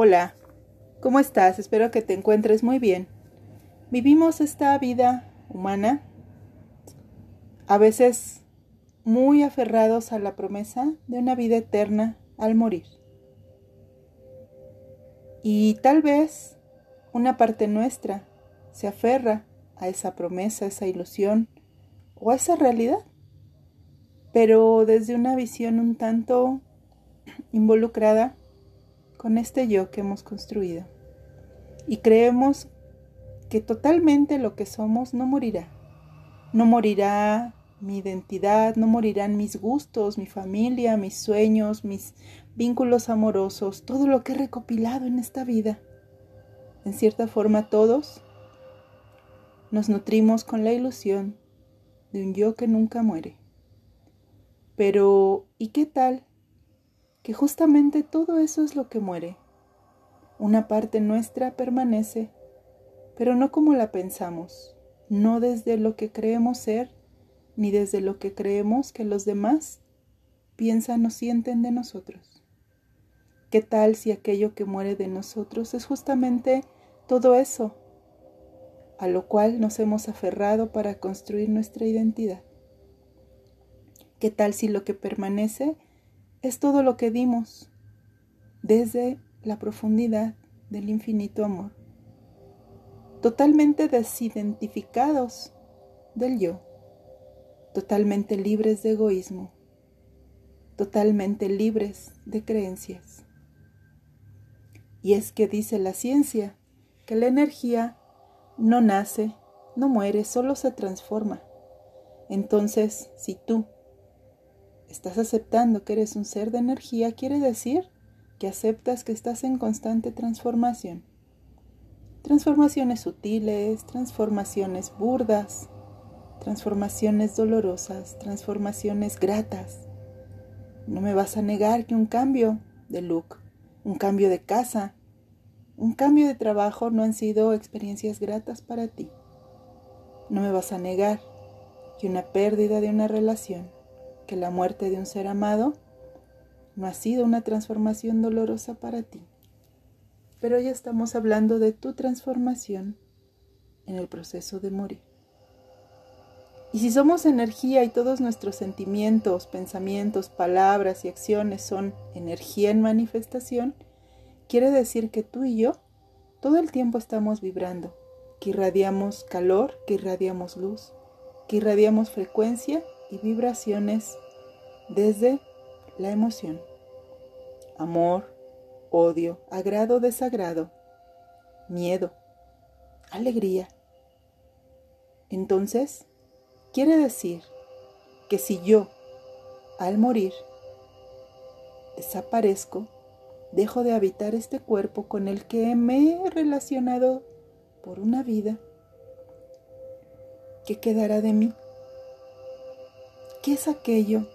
Hola, ¿cómo estás? Espero que te encuentres muy bien. Vivimos esta vida humana a veces muy aferrados a la promesa de una vida eterna al morir. Y tal vez una parte nuestra se aferra a esa promesa, a esa ilusión o a esa realidad, pero desde una visión un tanto involucrada con este yo que hemos construido. Y creemos que totalmente lo que somos no morirá. No morirá mi identidad, no morirán mis gustos, mi familia, mis sueños, mis vínculos amorosos, todo lo que he recopilado en esta vida. En cierta forma todos nos nutrimos con la ilusión de un yo que nunca muere. Pero, ¿y qué tal que justamente todo eso es lo que muere. Una parte nuestra permanece, pero no como la pensamos, no desde lo que creemos ser, ni desde lo que creemos que los demás piensan o sienten de nosotros. ¿Qué tal si aquello que muere de nosotros es justamente todo eso, a lo cual nos hemos aferrado para construir nuestra identidad? ¿Qué tal si lo que permanece es todo lo que dimos desde la profundidad del infinito amor, totalmente desidentificados del yo, totalmente libres de egoísmo, totalmente libres de creencias. Y es que dice la ciencia que la energía no nace, no muere, solo se transforma. Entonces, si tú estás aceptando que eres un ser de energía, quiere decir que aceptas que estás en constante transformación. Transformaciones sutiles, transformaciones burdas, transformaciones dolorosas, transformaciones gratas. No me vas a negar que un cambio de look, un cambio de casa, un cambio de trabajo no han sido experiencias gratas para ti. No me vas a negar que una pérdida de una relación que la muerte de un ser amado no ha sido una transformación dolorosa para ti. Pero ya estamos hablando de tu transformación en el proceso de morir. Y si somos energía y todos nuestros sentimientos, pensamientos, palabras y acciones son energía en manifestación, quiere decir que tú y yo todo el tiempo estamos vibrando, que irradiamos calor, que irradiamos luz, que irradiamos frecuencia y vibraciones desde la emoción. Amor, odio, agrado, desagrado, miedo, alegría. Entonces, quiere decir que si yo, al morir, desaparezco, dejo de habitar este cuerpo con el que me he relacionado por una vida, ¿qué quedará de mí? ¿Qué es aquello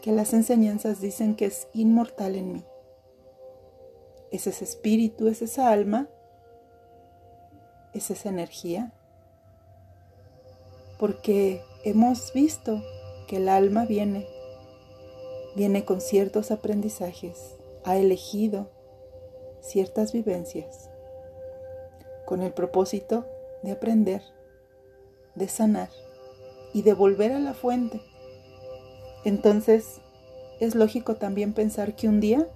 que las enseñanzas dicen que es inmortal en mí? ¿Es ese espíritu, es esa alma? ¿Es esa energía? Porque hemos visto que el alma viene, viene con ciertos aprendizajes, ha elegido ciertas vivencias con el propósito de aprender, de sanar y de volver a la fuente. Entonces, es lógico también pensar que un día,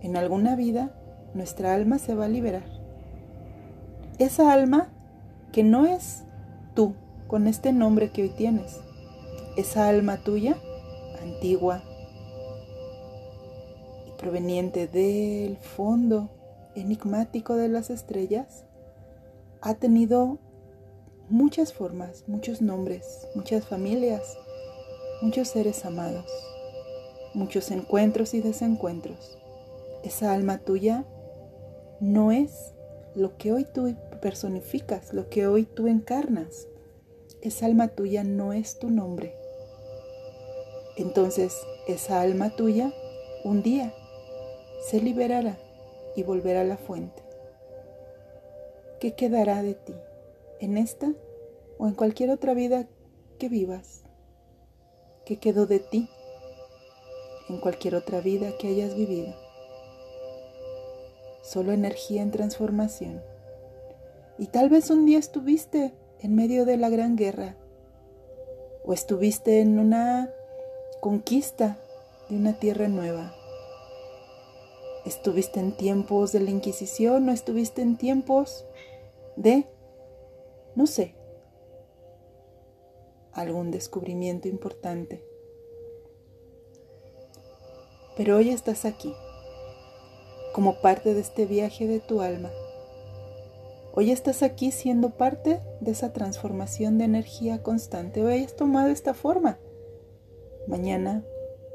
en alguna vida, nuestra alma se va a liberar. Esa alma que no es tú con este nombre que hoy tienes. Esa alma tuya, antigua y proveniente del fondo enigmático de las estrellas, ha tenido muchas formas, muchos nombres, muchas familias, muchos seres amados, muchos encuentros y desencuentros. Esa alma tuya no es lo que hoy tú personificas, lo que hoy tú encarnas. Esa alma tuya no es tu nombre. Entonces, esa alma tuya un día se liberará y volverá a la fuente. ¿Qué quedará de ti? En esta o en cualquier otra vida que vivas, que quedó de ti en cualquier otra vida que hayas vivido. solo energía en transformación. Y tal vez un día estuviste en medio de la gran guerra o estuviste en una conquista de una tierra nueva. ¿Estuviste en tiempos de la Inquisición o estuviste en tiempos de, no sé, algún descubrimiento importante? Pero hoy estás aquí, como parte de este viaje de tu alma. Hoy estás aquí siendo parte de esa transformación de energía constante. Hoy has tomado esta forma. Mañana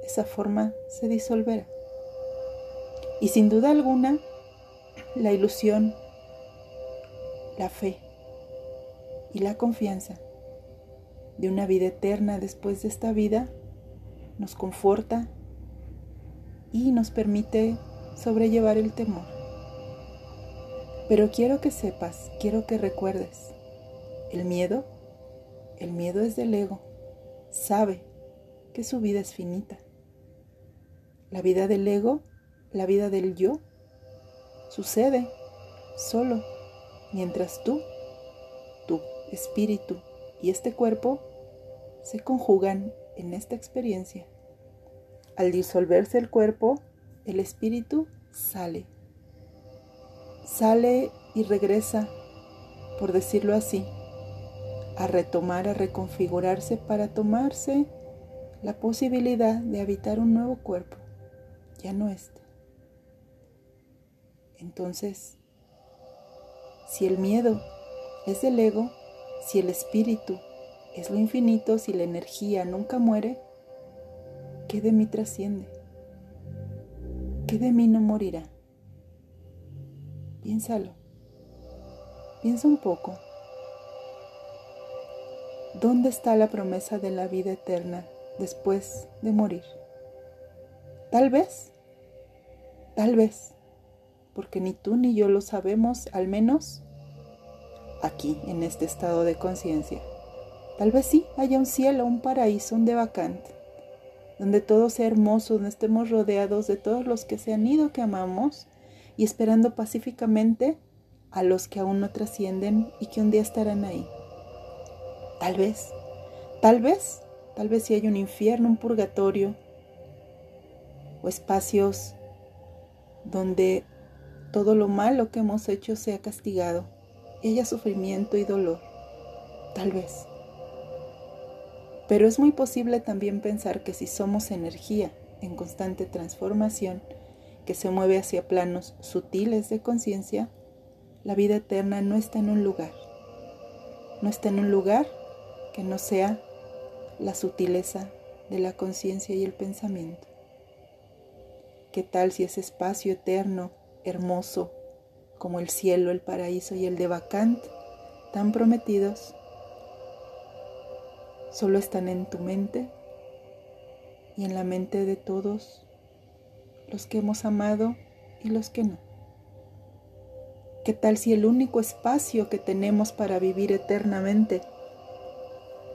esa forma se disolverá. Y sin duda alguna, la ilusión, la fe y la confianza de una vida eterna después de esta vida nos conforta y nos permite sobrellevar el temor. Pero quiero que sepas, quiero que recuerdes, el miedo, el miedo es del ego, sabe que su vida es finita. La vida del ego la vida del yo sucede solo mientras tú, tu espíritu y este cuerpo se conjugan en esta experiencia. Al disolverse el cuerpo, el espíritu sale. Sale y regresa, por decirlo así, a retomar, a reconfigurarse para tomarse la posibilidad de habitar un nuevo cuerpo, ya no este. Entonces, si el miedo es del ego, si el espíritu es lo infinito, si la energía nunca muere, ¿qué de mí trasciende? ¿Qué de mí no morirá? Piénsalo. Piensa un poco. ¿Dónde está la promesa de la vida eterna después de morir? Tal vez, tal vez porque ni tú ni yo lo sabemos, al menos aquí, en este estado de conciencia. Tal vez sí haya un cielo, un paraíso, un devacante, donde todo sea hermoso, donde estemos rodeados de todos los que se han ido, que amamos, y esperando pacíficamente a los que aún no trascienden y que un día estarán ahí. Tal vez, tal vez, tal vez si hay un infierno, un purgatorio, o espacios donde todo lo malo que hemos hecho sea castigado haya sufrimiento y dolor. Tal vez. Pero es muy posible también pensar que si somos energía en constante transformación, que se mueve hacia planos sutiles de conciencia, la vida eterna no está en un lugar. No está en un lugar que no sea la sutileza de la conciencia y el pensamiento. ¿Qué tal si ese espacio eterno hermoso como el cielo, el paraíso y el de Bacant, tan prometidos, solo están en tu mente y en la mente de todos los que hemos amado y los que no. ¿Qué tal si el único espacio que tenemos para vivir eternamente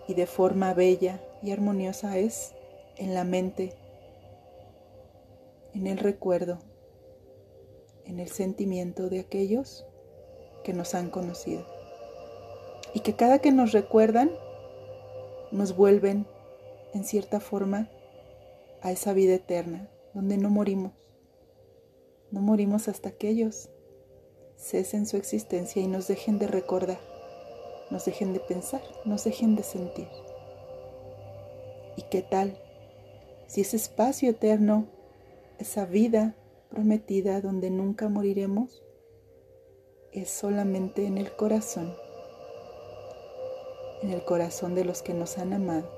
y de forma bella y armoniosa es en la mente, en el recuerdo en el sentimiento de aquellos que nos han conocido. Y que cada que nos recuerdan, nos vuelven en cierta forma a esa vida eterna, donde no morimos. No morimos hasta que ellos cesen su existencia y nos dejen de recordar, nos dejen de pensar, nos dejen de sentir. ¿Y qué tal si ese espacio eterno, esa vida prometida donde nunca moriremos es solamente en el corazón, en el corazón de los que nos han amado.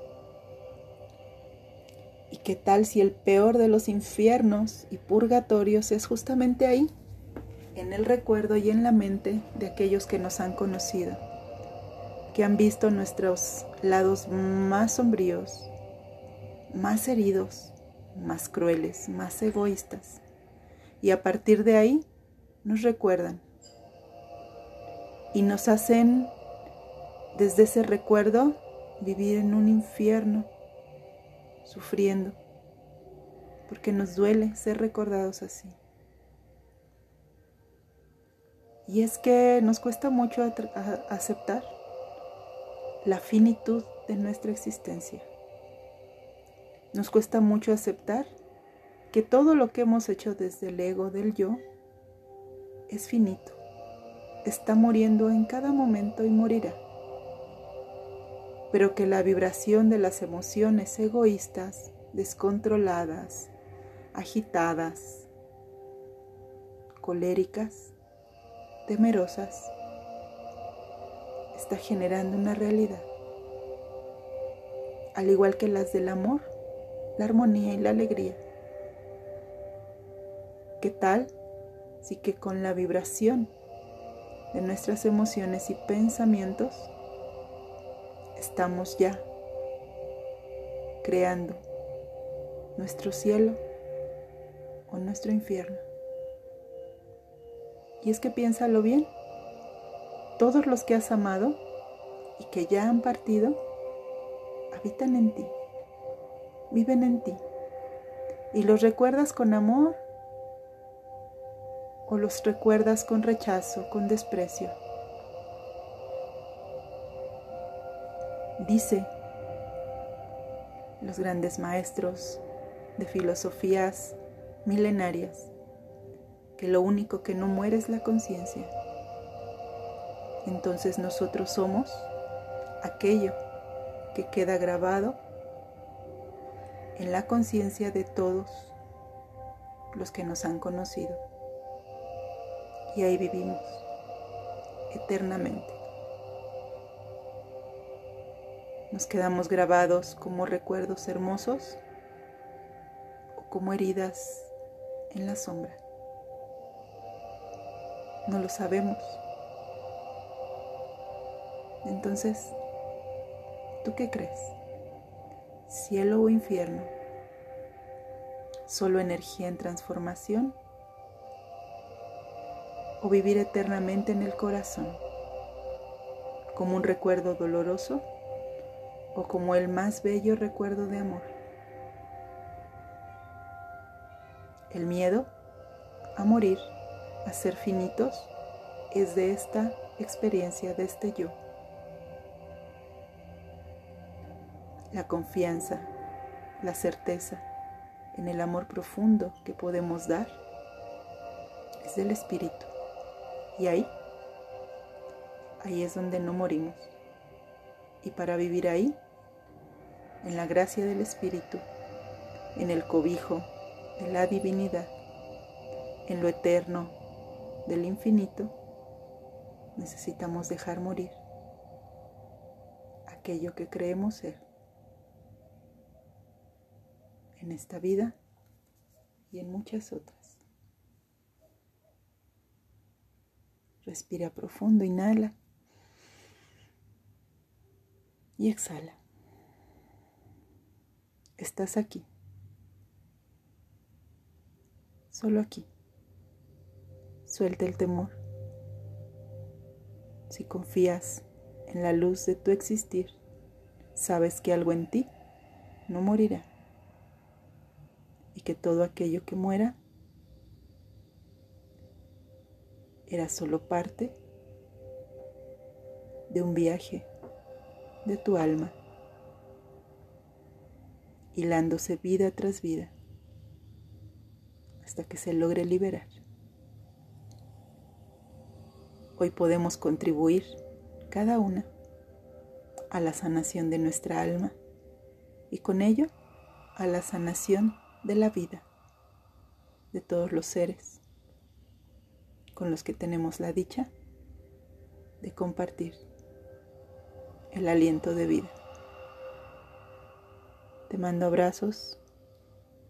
¿Y qué tal si el peor de los infiernos y purgatorios es justamente ahí, en el recuerdo y en la mente de aquellos que nos han conocido, que han visto nuestros lados más sombríos, más heridos, más crueles, más egoístas? Y a partir de ahí nos recuerdan y nos hacen desde ese recuerdo vivir en un infierno, sufriendo, porque nos duele ser recordados así. Y es que nos cuesta mucho aceptar la finitud de nuestra existencia. Nos cuesta mucho aceptar que todo lo que hemos hecho desde el ego del yo es finito, está muriendo en cada momento y morirá. Pero que la vibración de las emociones egoístas, descontroladas, agitadas, coléricas, temerosas, está generando una realidad. Al igual que las del amor, la armonía y la alegría. ¿Qué tal si que con la vibración de nuestras emociones y pensamientos estamos ya creando nuestro cielo o nuestro infierno? Y es que piénsalo bien, todos los que has amado y que ya han partido, habitan en ti, viven en ti, y los recuerdas con amor o los recuerdas con rechazo, con desprecio. Dice los grandes maestros de filosofías milenarias que lo único que no muere es la conciencia. Entonces nosotros somos aquello que queda grabado en la conciencia de todos los que nos han conocido. Y ahí vivimos eternamente. Nos quedamos grabados como recuerdos hermosos o como heridas en la sombra. No lo sabemos. Entonces, ¿tú qué crees? ¿Cielo o infierno? ¿Solo energía en transformación? ¿O vivir eternamente en el corazón? ¿Como un recuerdo doloroso? ¿O como el más bello recuerdo de amor? El miedo a morir a ser finitos es de esta experiencia, de este yo. La confianza, la certeza en el amor profundo que podemos dar es del espíritu. Y ahí, ahí es donde no morimos. Y para vivir ahí, en la gracia del espíritu, en el cobijo de la divinidad, en lo eterno del infinito, necesitamos dejar morir aquello que creemos ser en esta vida y en muchas otras. Respira profundo, inhala y exhala. Estás aquí, solo aquí. Suelta el temor. Si confías en la luz de tu existir, sabes que algo en ti no morirá y que todo aquello que muera era solo parte de un viaje de tu alma, hilándose vida tras vida hasta que se logre liberar. Hoy podemos contribuir cada una a la sanación de nuestra alma y con ello a la sanación de la vida de todos los seres con los que tenemos la dicha de compartir el aliento de vida. Te mando abrazos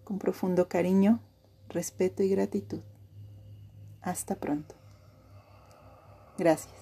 con profundo cariño, respeto y gratitud. Hasta pronto. Gracias.